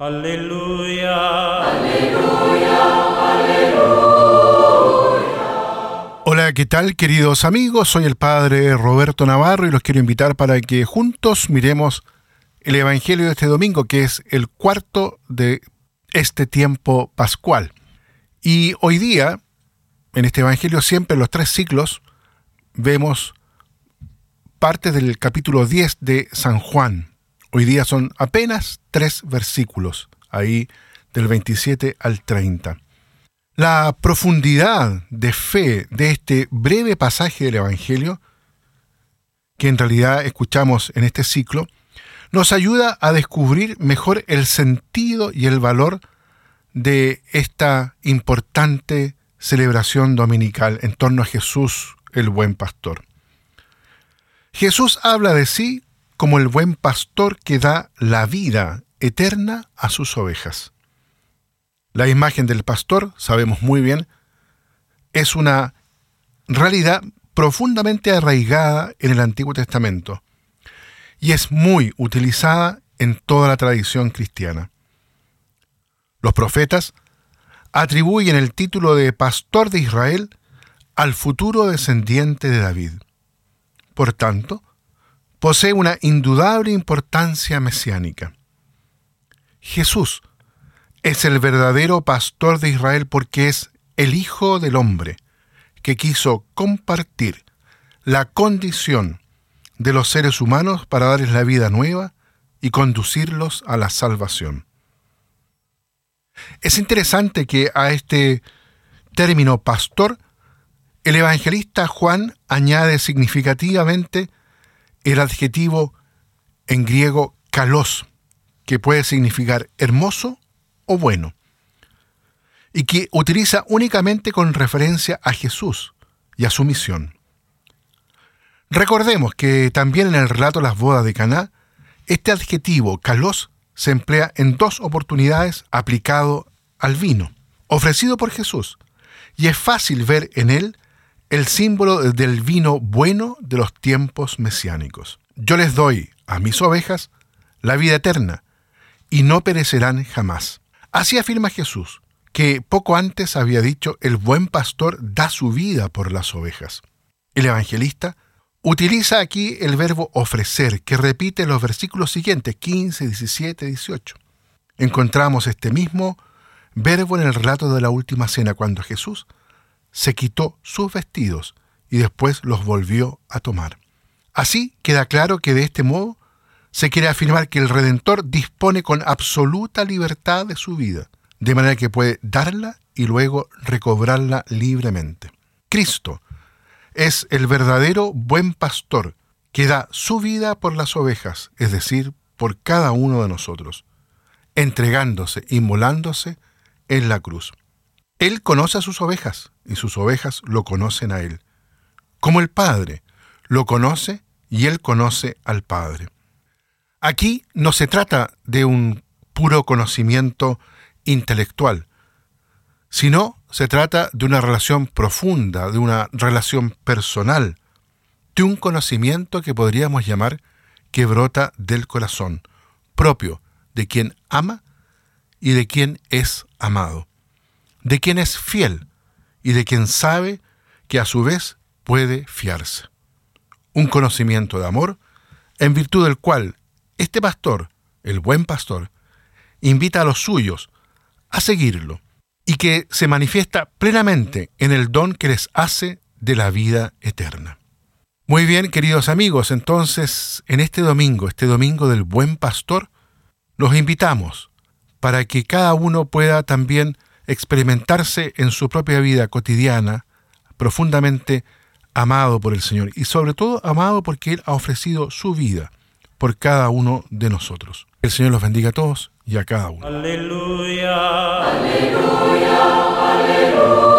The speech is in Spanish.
Aleluya. Aleluya. Aleluya. Hola, ¿qué tal queridos amigos? Soy el Padre Roberto Navarro y los quiero invitar para que juntos miremos el Evangelio de este domingo, que es el cuarto de este tiempo pascual. Y hoy día, en este Evangelio, siempre en los tres ciclos, vemos parte del capítulo 10 de San Juan. Hoy día son apenas tres versículos, ahí del 27 al 30. La profundidad de fe de este breve pasaje del Evangelio, que en realidad escuchamos en este ciclo, nos ayuda a descubrir mejor el sentido y el valor de esta importante celebración dominical en torno a Jesús, el buen pastor. Jesús habla de sí como el buen pastor que da la vida eterna a sus ovejas. La imagen del pastor, sabemos muy bien, es una realidad profundamente arraigada en el Antiguo Testamento y es muy utilizada en toda la tradición cristiana. Los profetas atribuyen el título de pastor de Israel al futuro descendiente de David. Por tanto, posee una indudable importancia mesiánica. Jesús es el verdadero pastor de Israel porque es el Hijo del Hombre que quiso compartir la condición de los seres humanos para darles la vida nueva y conducirlos a la salvación. Es interesante que a este término pastor el evangelista Juan añade significativamente el adjetivo en griego kalos, que puede significar hermoso o bueno, y que utiliza únicamente con referencia a Jesús y a su misión. Recordemos que también en el relato Las bodas de Caná, este adjetivo kalos se emplea en dos oportunidades aplicado al vino, ofrecido por Jesús, y es fácil ver en él el símbolo del vino bueno de los tiempos mesiánicos. Yo les doy a mis ovejas la vida eterna, y no perecerán jamás. Así afirma Jesús, que poco antes había dicho, el buen pastor da su vida por las ovejas. El evangelista utiliza aquí el verbo ofrecer, que repite los versículos siguientes, 15, 17, 18. Encontramos este mismo verbo en el relato de la última cena, cuando Jesús se quitó sus vestidos y después los volvió a tomar. Así queda claro que de este modo se quiere afirmar que el Redentor dispone con absoluta libertad de su vida, de manera que puede darla y luego recobrarla libremente. Cristo es el verdadero buen pastor que da su vida por las ovejas, es decir, por cada uno de nosotros, entregándose, inmolándose en la cruz. Él conoce a sus ovejas y sus ovejas lo conocen a Él. Como el Padre lo conoce y Él conoce al Padre. Aquí no se trata de un puro conocimiento intelectual, sino se trata de una relación profunda, de una relación personal, de un conocimiento que podríamos llamar que brota del corazón, propio de quien ama y de quien es amado de quien es fiel y de quien sabe que a su vez puede fiarse. Un conocimiento de amor en virtud del cual este pastor, el buen pastor, invita a los suyos a seguirlo y que se manifiesta plenamente en el don que les hace de la vida eterna. Muy bien, queridos amigos, entonces en este domingo, este domingo del buen pastor, los invitamos para que cada uno pueda también experimentarse en su propia vida cotidiana profundamente amado por el Señor y sobre todo amado porque Él ha ofrecido su vida por cada uno de nosotros. El Señor los bendiga a todos y a cada uno. Aleluya. Aleluya. Aleluya.